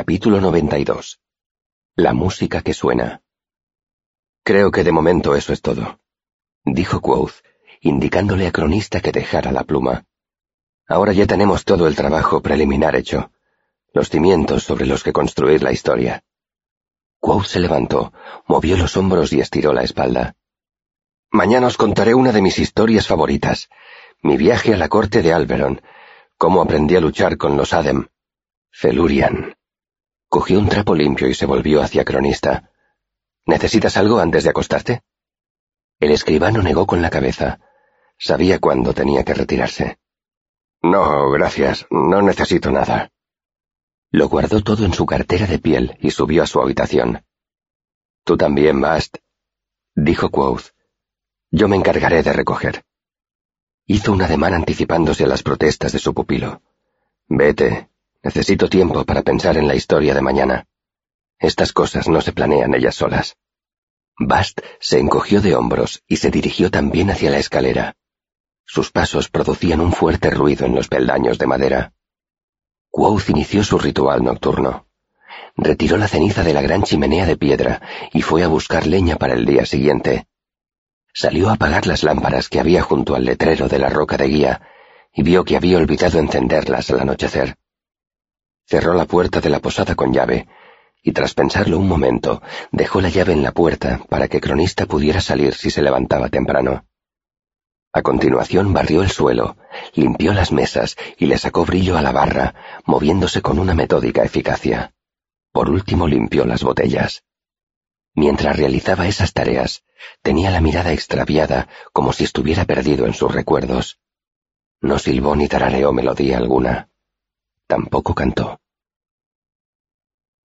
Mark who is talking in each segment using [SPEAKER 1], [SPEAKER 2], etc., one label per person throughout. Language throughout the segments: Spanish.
[SPEAKER 1] Capítulo 92. La música que suena. Creo que de momento eso es todo, dijo Quoth, indicándole a Cronista que dejara la pluma. Ahora ya tenemos todo el trabajo preliminar hecho, los cimientos sobre los que construir la historia. Quoth se levantó, movió los hombros y estiró la espalda. Mañana os contaré una de mis historias favoritas, mi viaje a la corte de Alberon, cómo aprendí a luchar con los Adem. Felurian. Cogió un trapo limpio y se volvió hacia Cronista. ¿Necesitas algo antes de acostarte? El escribano negó con la cabeza. Sabía cuándo tenía que retirarse. No, gracias, no necesito nada. Lo guardó todo en su cartera de piel y subió a su habitación. Tú también, Bast, dijo Quoth. Yo me encargaré de recoger. Hizo un ademán anticipándose a las protestas de su pupilo. Vete, necesito tiempo para pensar en la historia de mañana. Estas cosas no se planean ellas solas. Bast se encogió de hombros y se dirigió también hacia la escalera. Sus pasos producían un fuerte ruido en los peldaños de madera. Quoth inició su ritual nocturno. Retiró la ceniza de la gran chimenea de piedra y fue a buscar leña para el día siguiente. Salió a apagar las lámparas que había junto al letrero de la roca de guía y vio que había olvidado encenderlas al anochecer. Cerró la puerta de la posada con llave y tras pensarlo un momento dejó la llave en la puerta para que Cronista pudiera salir si se levantaba temprano. A continuación barrió el suelo, limpió las mesas y le sacó brillo a la barra, moviéndose con una metódica eficacia. Por último limpió las botellas. Mientras realizaba esas tareas, tenía la mirada extraviada como si estuviera perdido en sus recuerdos. No silbó ni tarareó melodía alguna. Tampoco cantó.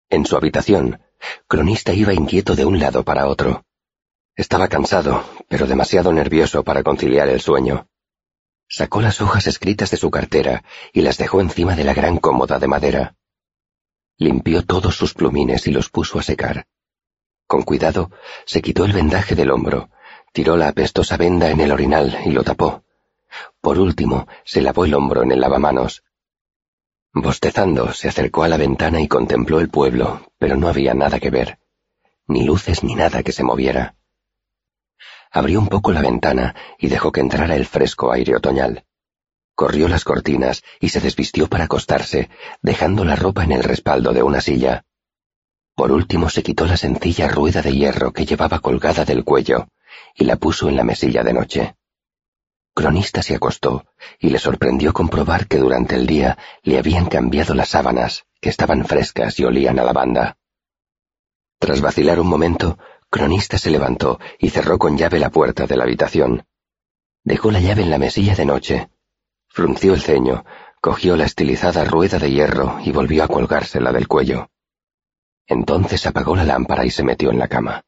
[SPEAKER 1] En su habitación, Cronista iba inquieto de un lado para otro. Estaba cansado, pero demasiado nervioso para conciliar el sueño. Sacó las hojas escritas de su cartera y las dejó encima de la gran cómoda de madera. Limpió todos sus plumines y los puso a secar. Con cuidado, se quitó el vendaje del hombro, tiró la apestosa venda en el orinal y lo tapó. Por último, se lavó el hombro en el lavamanos. Bostezando, se acercó a la ventana y contempló el pueblo, pero no había nada que ver, ni luces ni nada que se moviera. Abrió un poco la ventana y dejó que entrara el fresco aire otoñal. Corrió las cortinas y se desvistió para acostarse, dejando la ropa en el respaldo de una silla. Por último se quitó la sencilla rueda de hierro que llevaba colgada del cuello y la puso en la mesilla de noche. Cronista se acostó y le sorprendió comprobar que durante el día le habían cambiado las sábanas, que estaban frescas y olían a lavanda. Tras vacilar un momento, Cronista se levantó y cerró con llave la puerta de la habitación. Dejó la llave en la mesilla de noche. Frunció el ceño, cogió la estilizada rueda de hierro y volvió a colgársela del cuello. Entonces apagó la lámpara y se metió en la cama.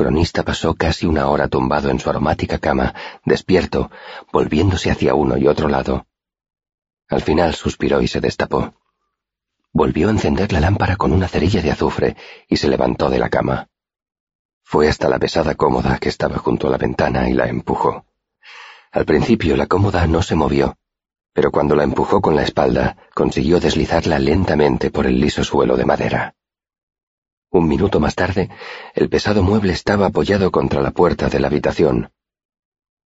[SPEAKER 1] Cronista pasó casi una hora tumbado en su aromática cama, despierto, volviéndose hacia uno y otro lado. Al final suspiró y se destapó. Volvió a encender la lámpara con una cerilla de azufre y se levantó de la cama. Fue hasta la pesada cómoda que estaba junto a la ventana y la empujó. Al principio la cómoda no se movió, pero cuando la empujó con la espalda consiguió deslizarla lentamente por el liso suelo de madera. Un minuto más tarde, el pesado mueble estaba apoyado contra la puerta de la habitación.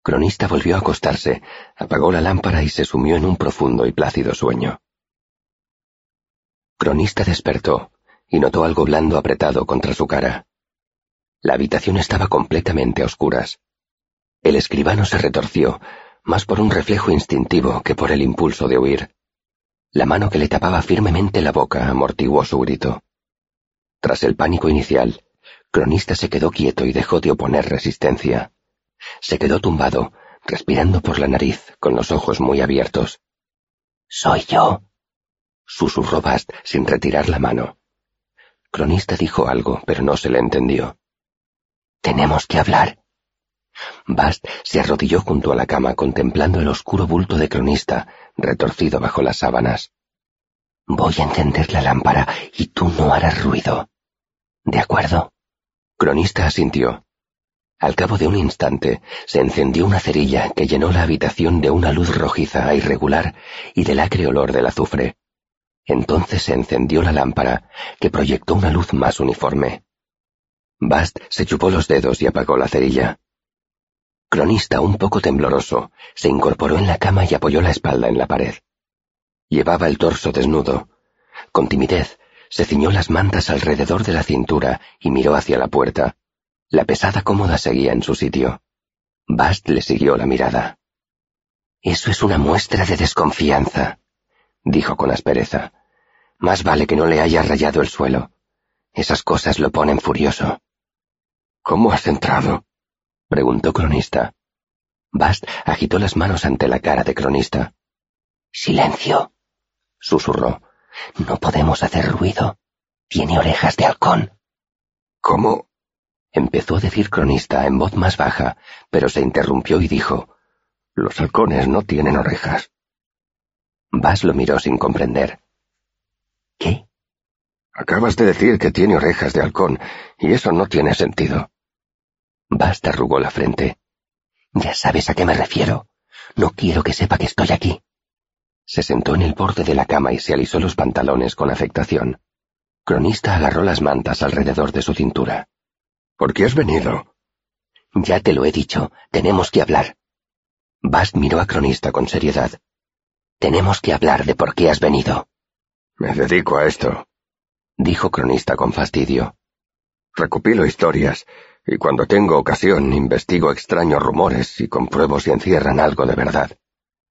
[SPEAKER 1] Cronista volvió a acostarse, apagó la lámpara y se sumió en un profundo y plácido sueño. Cronista despertó y notó algo blando apretado contra su cara. La habitación estaba completamente a oscuras. El escribano se retorció, más por un reflejo instintivo que por el impulso de huir. La mano que le tapaba firmemente la boca amortiguó su grito. Tras el pánico inicial, Cronista se quedó quieto y dejó de oponer resistencia. Se quedó tumbado, respirando por la nariz, con los ojos muy abiertos. Soy yo, susurró Bast sin retirar la mano. Cronista dijo algo, pero no se le entendió. Tenemos que hablar. Bast se arrodilló junto a la cama contemplando el oscuro bulto de cronista, retorcido bajo las sábanas. Voy a encender la lámpara y tú no harás ruido. ¿De acuerdo? Cronista asintió. Al cabo de un instante se encendió una cerilla que llenó la habitación de una luz rojiza e irregular y del acre olor del azufre. Entonces se encendió la lámpara, que proyectó una luz más uniforme. Bast se chupó los dedos y apagó la cerilla. Cronista, un poco tembloroso, se incorporó en la cama y apoyó la espalda en la pared. Llevaba el torso desnudo. Con timidez, se ciñó las mantas alrededor de la cintura y miró hacia la puerta. La pesada cómoda seguía en su sitio. Bast le siguió la mirada. Eso es una muestra de desconfianza, dijo con aspereza. Más vale que no le haya rayado el suelo. Esas cosas lo ponen furioso.
[SPEAKER 2] ¿Cómo has entrado?
[SPEAKER 1] preguntó Cronista. Bast agitó las manos ante la cara de Cronista. Silencio, susurró. No podemos hacer ruido. Tiene orejas de halcón.
[SPEAKER 2] ¿Cómo?
[SPEAKER 1] Empezó a decir Cronista en voz más baja, pero se interrumpió y dijo, Los halcones no tienen orejas. Bas lo miró sin comprender. ¿Qué?
[SPEAKER 2] Acabas de decir que tiene orejas de halcón, y eso no tiene sentido.
[SPEAKER 1] Bast arrugó la frente. Ya sabes a qué me refiero. No quiero que sepa que estoy aquí. Se sentó en el borde de la cama y se alisó los pantalones con afectación. Cronista agarró las mantas alrededor de su cintura.
[SPEAKER 2] ¿Por qué has venido?
[SPEAKER 1] Ya te lo he dicho, tenemos que hablar. Bast miró a Cronista con seriedad. Tenemos que hablar de por qué has venido.
[SPEAKER 2] Me dedico a esto,
[SPEAKER 1] dijo Cronista con fastidio.
[SPEAKER 2] Recopilo historias, y cuando tengo ocasión investigo extraños rumores y compruebo si encierran algo de verdad.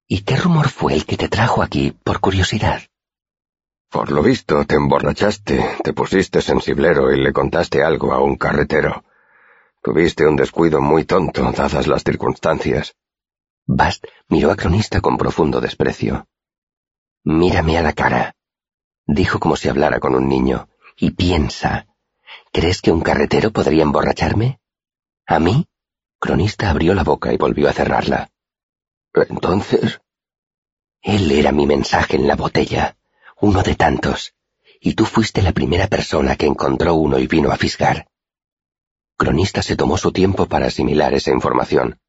[SPEAKER 1] ¿Y qué rumor fue el que te trajo aquí, por curiosidad?
[SPEAKER 2] Por lo visto, te emborrachaste, te pusiste sensiblero y le contaste algo a un carretero. Tuviste un descuido muy tonto, dadas las circunstancias.
[SPEAKER 1] Bast miró a Cronista con profundo desprecio. Mírame a la cara, dijo como si hablara con un niño, y piensa. ¿Crees que un carretero podría emborracharme? ¿A mí? Cronista abrió la boca y volvió a cerrarla.
[SPEAKER 2] Entonces...
[SPEAKER 1] Él era mi mensaje en la botella, uno de tantos, y tú fuiste la primera persona que encontró uno y vino a fisgar. Cronista se tomó su tiempo para asimilar esa información.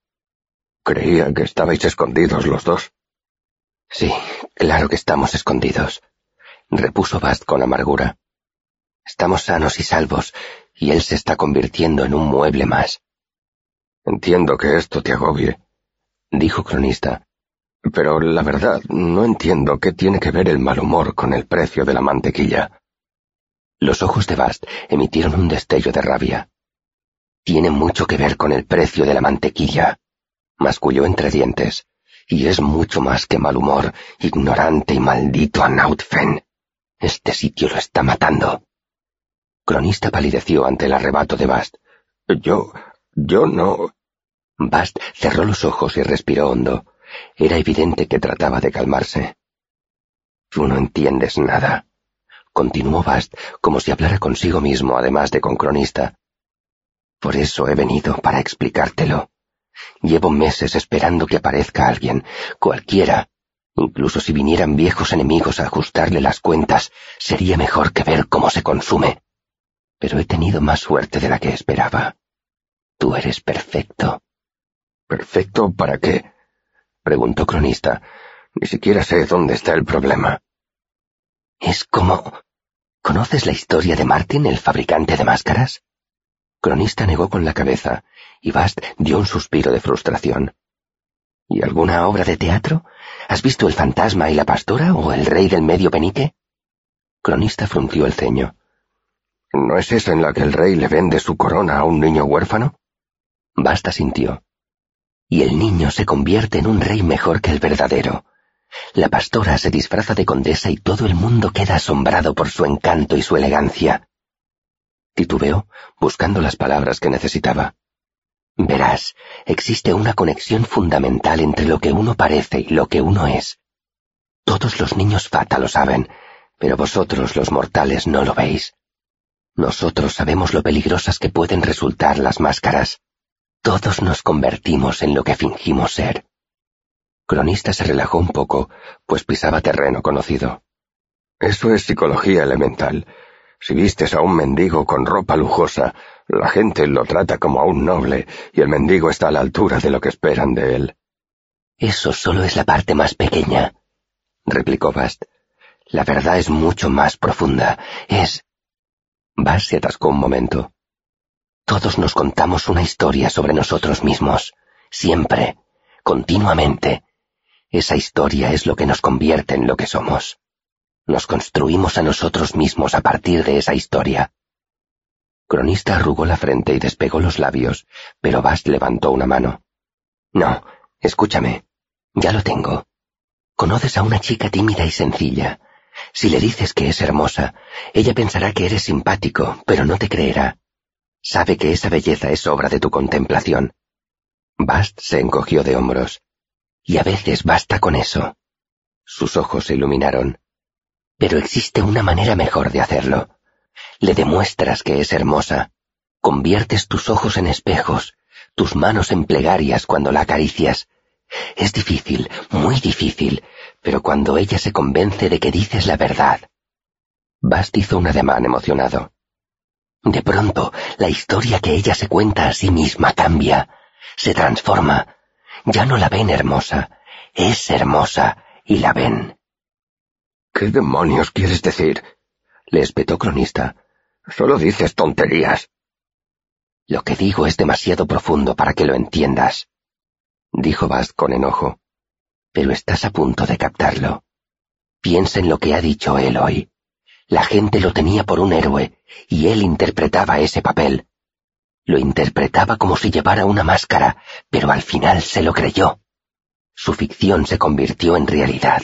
[SPEAKER 2] Creía que estabais escondidos los dos.
[SPEAKER 1] Sí, claro que estamos escondidos, repuso Bast con amargura. Estamos sanos y salvos, y él se está convirtiendo en un mueble más.
[SPEAKER 2] Entiendo que esto te agobie,
[SPEAKER 1] dijo Cronista.
[SPEAKER 2] Pero la verdad, no entiendo qué tiene que ver el mal humor con el precio de la mantequilla.
[SPEAKER 1] Los ojos de Bast emitieron un destello de rabia. Tiene mucho que ver con el precio de la mantequilla, masculló entre dientes, y es mucho más que mal humor, ignorante y maldito a Nautfen. Este sitio lo está matando. Cronista palideció ante el arrebato de Bast.
[SPEAKER 2] Yo... yo no...
[SPEAKER 1] Bast cerró los ojos y respiró hondo. Era evidente que trataba de calmarse. Tú no entiendes nada, continuó Bast como si hablara consigo mismo, además de con cronista. Por eso he venido, para explicártelo. Llevo meses esperando que aparezca alguien, cualquiera. Incluso si vinieran viejos enemigos a ajustarle las cuentas, sería mejor que ver cómo se consume. Pero he tenido más suerte de la que esperaba. Tú eres perfecto.
[SPEAKER 2] ¿Perfecto para qué? preguntó Cronista. Ni siquiera sé dónde está el problema.
[SPEAKER 1] Es como... ¿Conoces la historia de Martin, el fabricante de máscaras? Cronista negó con la cabeza, y Bast dio un suspiro de frustración. ¿Y alguna obra de teatro? ¿Has visto El fantasma y la pastora o El rey del medio penique? Cronista frunció el ceño.
[SPEAKER 2] ¿No es esa en la que el rey le vende su corona a un niño huérfano?
[SPEAKER 1] Basta sintió y el niño se convierte en un rey mejor que el verdadero. La pastora se disfraza de condesa y todo el mundo queda asombrado por su encanto y su elegancia. Titubeó, buscando las palabras que necesitaba. Verás, existe una conexión fundamental entre lo que uno parece y lo que uno es. Todos los niños fata lo saben, pero vosotros los mortales no lo veis. Nosotros sabemos lo peligrosas que pueden resultar las máscaras. Todos nos convertimos en lo que fingimos ser. Cronista se relajó un poco, pues pisaba terreno conocido.
[SPEAKER 2] Eso es psicología elemental. Si vistes a un mendigo con ropa lujosa, la gente lo trata como a un noble y el mendigo está a la altura de lo que esperan de él.
[SPEAKER 1] Eso solo es la parte más pequeña, replicó Bast. La verdad es mucho más profunda. Es... Bas se atascó un momento. Todos nos contamos una historia sobre nosotros mismos, siempre, continuamente. Esa historia es lo que nos convierte en lo que somos. Nos construimos a nosotros mismos a partir de esa historia. Cronista arrugó la frente y despegó los labios, pero Bast levantó una mano. No, escúchame. Ya lo tengo. Conoces a una chica tímida y sencilla. Si le dices que es hermosa, ella pensará que eres simpático, pero no te creerá. Sabe que esa belleza es obra de tu contemplación. Bast se encogió de hombros. Y a veces basta con eso. Sus ojos se iluminaron. Pero existe una manera mejor de hacerlo. Le demuestras que es hermosa. Conviertes tus ojos en espejos, tus manos en plegarias cuando la acaricias. Es difícil, muy difícil, pero cuando ella se convence de que dices la verdad. Bast hizo un ademán emocionado. De pronto, la historia que ella se cuenta a sí misma cambia, se transforma. Ya no la ven hermosa, es hermosa y la ven.
[SPEAKER 2] ¿Qué demonios quieres decir? le espetó Cronista. Solo dices tonterías.
[SPEAKER 1] Lo que digo es demasiado profundo para que lo entiendas, dijo Bast con enojo. Pero estás a punto de captarlo. Piensa en lo que ha dicho él hoy. La gente lo tenía por un héroe, y él interpretaba ese papel. Lo interpretaba como si llevara una máscara, pero al final se lo creyó. Su ficción se convirtió en realidad.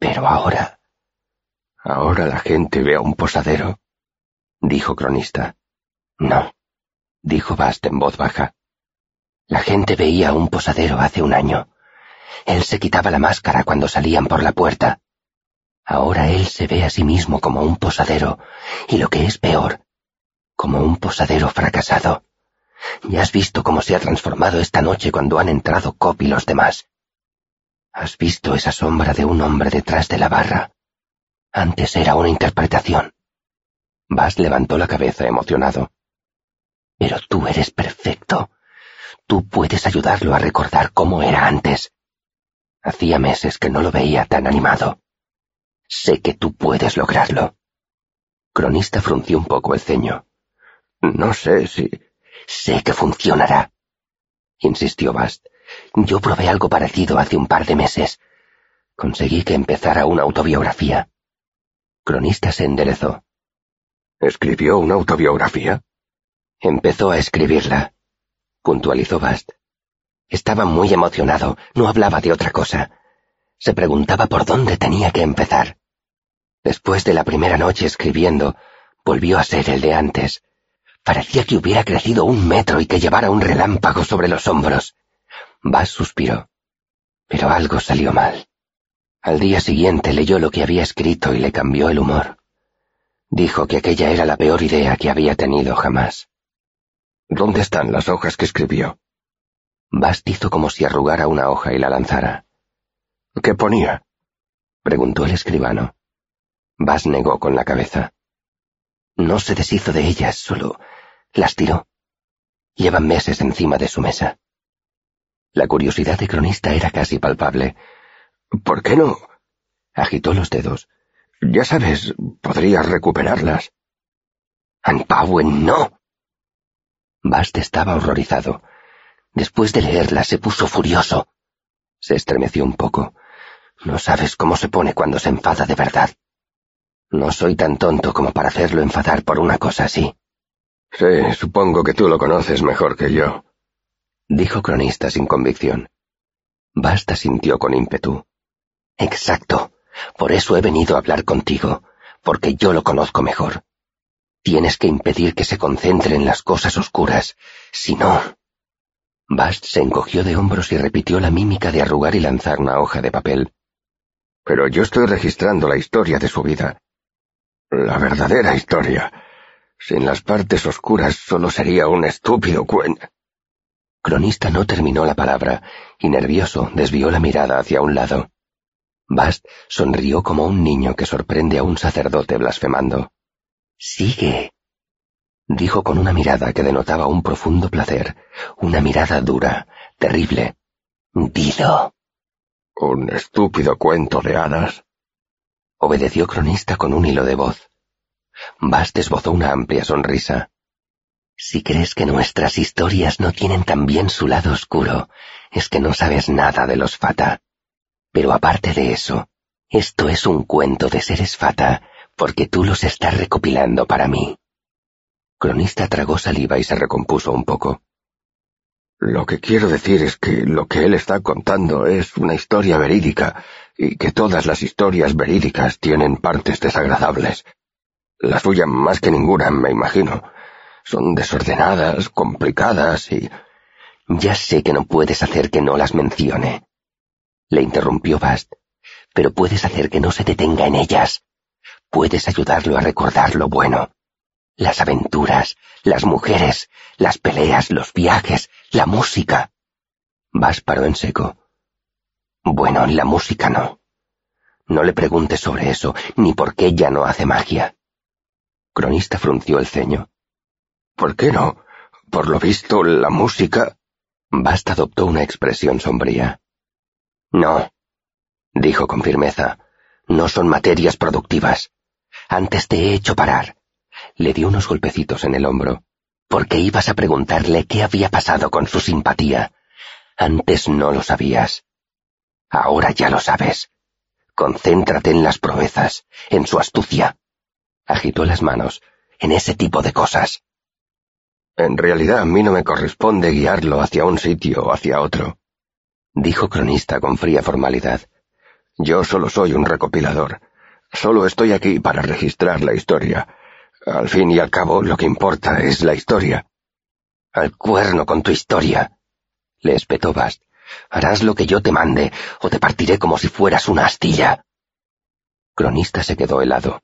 [SPEAKER 1] Pero ahora...
[SPEAKER 2] Ahora la gente ve a un posadero, dijo Cronista.
[SPEAKER 1] No, dijo Bast en voz baja. La gente veía a un posadero hace un año. Él se quitaba la máscara cuando salían por la puerta. Ahora él se ve a sí mismo como un posadero, y lo que es peor, como un posadero fracasado. Ya has visto cómo se ha transformado esta noche cuando han entrado Cop y los demás. Has visto esa sombra de un hombre detrás de la barra. Antes era una interpretación. Bas levantó la cabeza emocionado. Pero tú eres perfecto. Tú puedes ayudarlo a recordar cómo era antes. Hacía meses que no lo veía tan animado. Sé que tú puedes lograrlo. Cronista frunció un poco el ceño.
[SPEAKER 2] No sé si...
[SPEAKER 1] Sé que funcionará, insistió Bast. Yo probé algo parecido hace un par de meses. Conseguí que empezara una autobiografía. Cronista se enderezó.
[SPEAKER 2] ¿Escribió una autobiografía?
[SPEAKER 1] Empezó a escribirla, puntualizó Bast. Estaba muy emocionado, no hablaba de otra cosa. Se preguntaba por dónde tenía que empezar. Después de la primera noche escribiendo, volvió a ser el de antes. Parecía que hubiera crecido un metro y que llevara un relámpago sobre los hombros. Bass suspiró. Pero algo salió mal. Al día siguiente leyó lo que había escrito y le cambió el humor. Dijo que aquella era la peor idea que había tenido jamás.
[SPEAKER 2] ¿Dónde están las hojas que escribió?
[SPEAKER 1] Bast hizo como si arrugara una hoja y la lanzara.
[SPEAKER 2] ¿Qué ponía?
[SPEAKER 1] preguntó el escribano. Bas negó con la cabeza. No se deshizo de ellas, solo las tiró. Llevan meses encima de su mesa. La curiosidad de cronista era casi palpable.
[SPEAKER 2] ¿Por qué no?
[SPEAKER 1] Agitó los dedos.
[SPEAKER 2] Ya sabes, podrías recuperarlas.
[SPEAKER 1] Anpawen, no. Bast estaba horrorizado. Después de leerla se puso furioso. Se estremeció un poco. No sabes cómo se pone cuando se enfada de verdad. No soy tan tonto como para hacerlo enfadar por una cosa así.
[SPEAKER 2] Sí, supongo que tú lo conoces mejor que yo,
[SPEAKER 1] dijo Cronista sin convicción. Basta sintió con ímpetu. Exacto. Por eso he venido a hablar contigo, porque yo lo conozco mejor. Tienes que impedir que se concentre en las cosas oscuras, si no... Bast se encogió de hombros y repitió la mímica de arrugar y lanzar una hoja de papel.
[SPEAKER 2] Pero yo estoy registrando la historia de su vida. La verdadera historia. Sin las partes oscuras solo sería un estúpido cuento.
[SPEAKER 1] Cronista no terminó la palabra, y nervioso desvió la mirada hacia un lado. Bast sonrió como un niño que sorprende a un sacerdote blasfemando. Sigue, dijo con una mirada que denotaba un profundo placer, una mirada dura, terrible. Dilo.
[SPEAKER 2] Un estúpido cuento de hadas.
[SPEAKER 1] Obedeció cronista con un hilo de voz. Bast esbozó una amplia sonrisa. Si crees que nuestras historias no tienen también su lado oscuro, es que no sabes nada de los Fata. Pero aparte de eso, esto es un cuento de seres Fata, porque tú los estás recopilando para mí. Cronista tragó saliva y se recompuso un poco.
[SPEAKER 2] Lo que quiero decir es que lo que él está contando es una historia verídica, y que todas las historias verídicas tienen partes desagradables. La suya más que ninguna, me imagino. Son desordenadas, complicadas y...
[SPEAKER 1] Ya sé que no puedes hacer que no las mencione. Le interrumpió Bast. Pero puedes hacer que no se detenga en ellas. Puedes ayudarlo a recordar lo bueno. Las aventuras, las mujeres, las peleas, los viajes, la música. Bast paró en seco. Bueno, la música no. No le preguntes sobre eso, ni por qué ya no hace magia. Cronista frunció el ceño.
[SPEAKER 2] ¿Por qué no? Por lo visto, la música...
[SPEAKER 1] Basta adoptó una expresión sombría. No, dijo con firmeza, no son materias productivas. Antes te he hecho parar. Le dio unos golpecitos en el hombro, porque ibas a preguntarle qué había pasado con su simpatía. Antes no lo sabías. Ahora ya lo sabes. Concéntrate en las proezas, en su astucia. Agitó las manos, en ese tipo de cosas.
[SPEAKER 2] En realidad a mí no me corresponde guiarlo hacia un sitio o hacia otro,
[SPEAKER 1] dijo cronista con fría formalidad.
[SPEAKER 2] Yo solo soy un recopilador. Solo estoy aquí para registrar la historia. Al fin y al cabo, lo que importa es la historia.
[SPEAKER 1] Al cuerno con tu historia, le espetó Bast. Harás lo que yo te mande, o te partiré como si fueras una astilla. Cronista se quedó helado.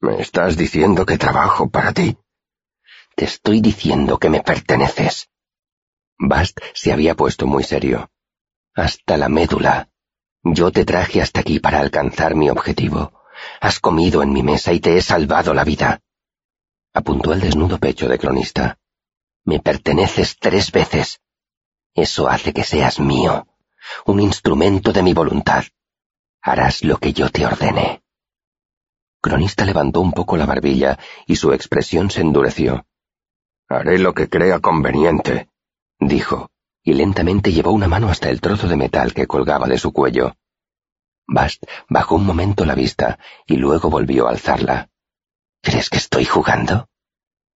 [SPEAKER 2] ¿Me estás diciendo que trabajo para ti?
[SPEAKER 1] Te estoy diciendo que me perteneces. Bast se había puesto muy serio. Hasta la médula. Yo te traje hasta aquí para alcanzar mi objetivo. Has comido en mi mesa y te he salvado la vida. Apuntó al desnudo pecho de cronista. Me perteneces tres veces. Eso hace que seas mío, un instrumento de mi voluntad. Harás lo que yo te ordene. Cronista levantó un poco la barbilla y su expresión se endureció.
[SPEAKER 2] Haré lo que crea conveniente,
[SPEAKER 1] dijo, y lentamente llevó una mano hasta el trozo de metal que colgaba de su cuello. Bast bajó un momento la vista y luego volvió a alzarla. ¿Crees que estoy jugando?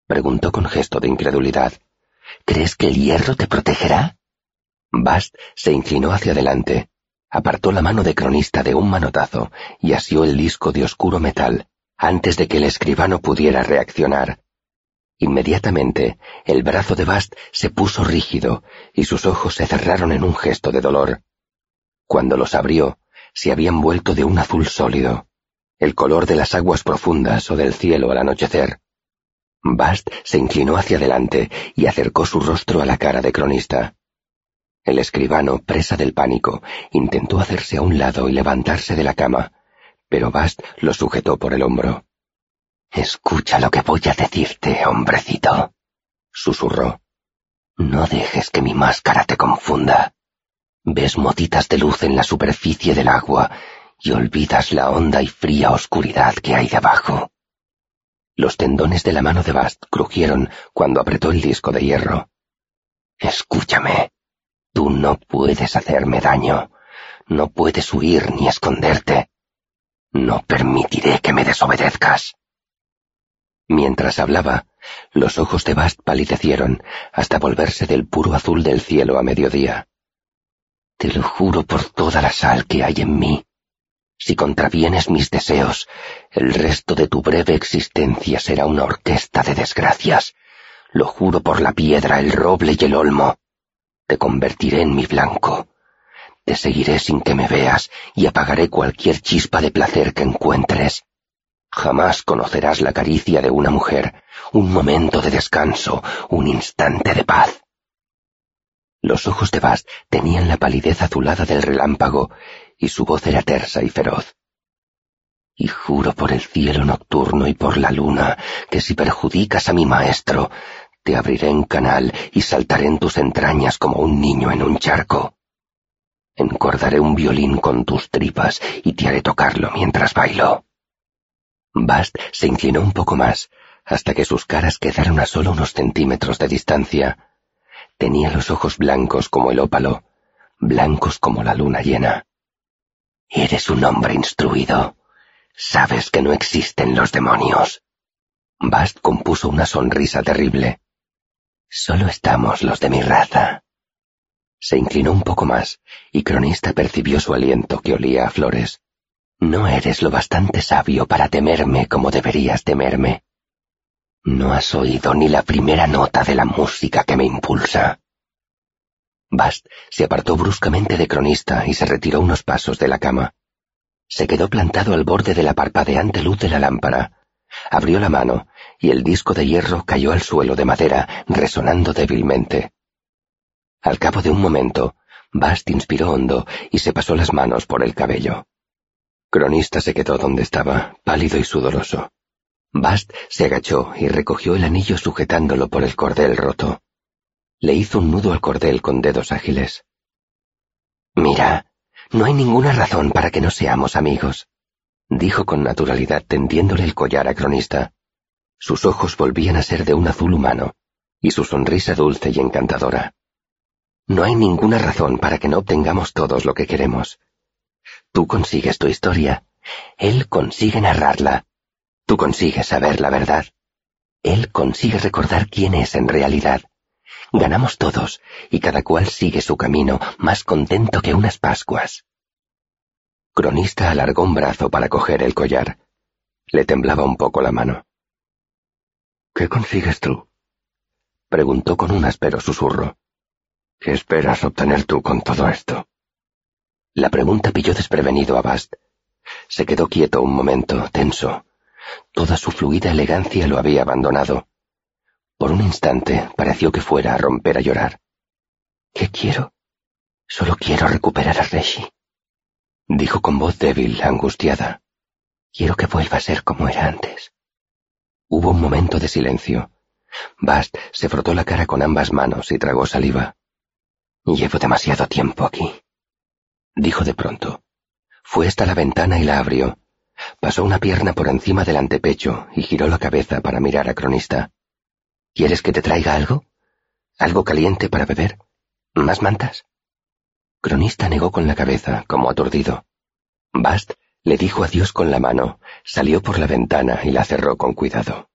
[SPEAKER 1] preguntó con gesto de incredulidad. ¿Crees que el hierro te protegerá? Bast se inclinó hacia adelante, apartó la mano de cronista de un manotazo y asió el disco de oscuro metal antes de que el escribano pudiera reaccionar. Inmediatamente, el brazo de Bast se puso rígido y sus ojos se cerraron en un gesto de dolor. Cuando los abrió, se habían vuelto de un azul sólido, el color de las aguas profundas o del cielo al anochecer. Bast se inclinó hacia adelante y acercó su rostro a la cara de cronista. El escribano, presa del pánico, intentó hacerse a un lado y levantarse de la cama, pero Bast lo sujetó por el hombro. Escucha lo que voy a decirte, hombrecito, susurró. No dejes que mi máscara te confunda. Ves motitas de luz en la superficie del agua y olvidas la honda y fría oscuridad que hay debajo. Los tendones de la mano de Bast crujieron cuando apretó el disco de hierro. Escúchame. Tú no puedes hacerme daño. No puedes huir ni esconderte. No permitiré que me desobedezcas. Mientras hablaba, los ojos de Bast palidecieron hasta volverse del puro azul del cielo a mediodía. Te lo juro por toda la sal que hay en mí. Si contravienes mis deseos, el resto de tu breve existencia será una orquesta de desgracias. Lo juro por la piedra, el roble y el olmo. Te convertiré en mi blanco. Te seguiré sin que me veas y apagaré cualquier chispa de placer que encuentres. Jamás conocerás la caricia de una mujer, un momento de descanso, un instante de paz. Los ojos de Bast tenían la palidez azulada del relámpago y su voz era tersa y feroz. Y juro por el cielo nocturno y por la luna que si perjudicas a mi maestro, te abriré en canal y saltaré en tus entrañas como un niño en un charco. Encordaré un violín con tus tripas y te haré tocarlo mientras bailo. Bast se inclinó un poco más, hasta que sus caras quedaron a solo unos centímetros de distancia. Tenía los ojos blancos como el ópalo, blancos como la luna llena. Eres un hombre instruido. Sabes que no existen los demonios. Bast compuso una sonrisa terrible. Solo estamos los de mi raza. Se inclinó un poco más, y Cronista percibió su aliento que olía a flores. No eres lo bastante sabio para temerme como deberías temerme. No has oído ni la primera nota de la música que me impulsa. Bast se apartó bruscamente de Cronista y se retiró unos pasos de la cama. Se quedó plantado al borde de la parpadeante luz de la lámpara. Abrió la mano y el disco de hierro cayó al suelo de madera, resonando débilmente. Al cabo de un momento, Bast inspiró hondo y se pasó las manos por el cabello. Cronista se quedó donde estaba, pálido y sudoroso. Bast se agachó y recogió el anillo sujetándolo por el cordel roto. Le hizo un nudo al cordel con dedos ágiles. Mira, no hay ninguna razón para que no seamos amigos, dijo con naturalidad tendiéndole el collar a Cronista. Sus ojos volvían a ser de un azul humano, y su sonrisa dulce y encantadora. No hay ninguna razón para que no obtengamos todos lo que queremos. Tú consigues tu historia, él consigue narrarla, tú consigues saber la verdad, él consigue recordar quién es en realidad. Ganamos todos, y cada cual sigue su camino, más contento que unas Pascuas. Cronista alargó un brazo para coger el collar. Le temblaba un poco la mano.
[SPEAKER 2] ¿Qué consigues tú?
[SPEAKER 1] preguntó con un áspero susurro.
[SPEAKER 2] ¿Qué esperas obtener tú con todo esto?
[SPEAKER 1] La pregunta pilló desprevenido a Bast. Se quedó quieto un momento, tenso. Toda su fluida elegancia lo había abandonado. Por un instante pareció que fuera a romper a llorar. ¿Qué quiero? Solo quiero recuperar a Reshi. Dijo con voz débil, angustiada. Quiero que vuelva a ser como era antes. Hubo un momento de silencio. Bast se frotó la cara con ambas manos y tragó saliva. Llevo demasiado tiempo aquí. Dijo de pronto. Fue hasta la ventana y la abrió. Pasó una pierna por encima del antepecho y giró la cabeza para mirar a Cronista. ¿Quieres que te traiga algo? ¿Algo caliente para beber? ¿Más mantas? Cronista negó con la cabeza, como aturdido. Bast le dijo adiós con la mano, salió por la ventana y la cerró con cuidado.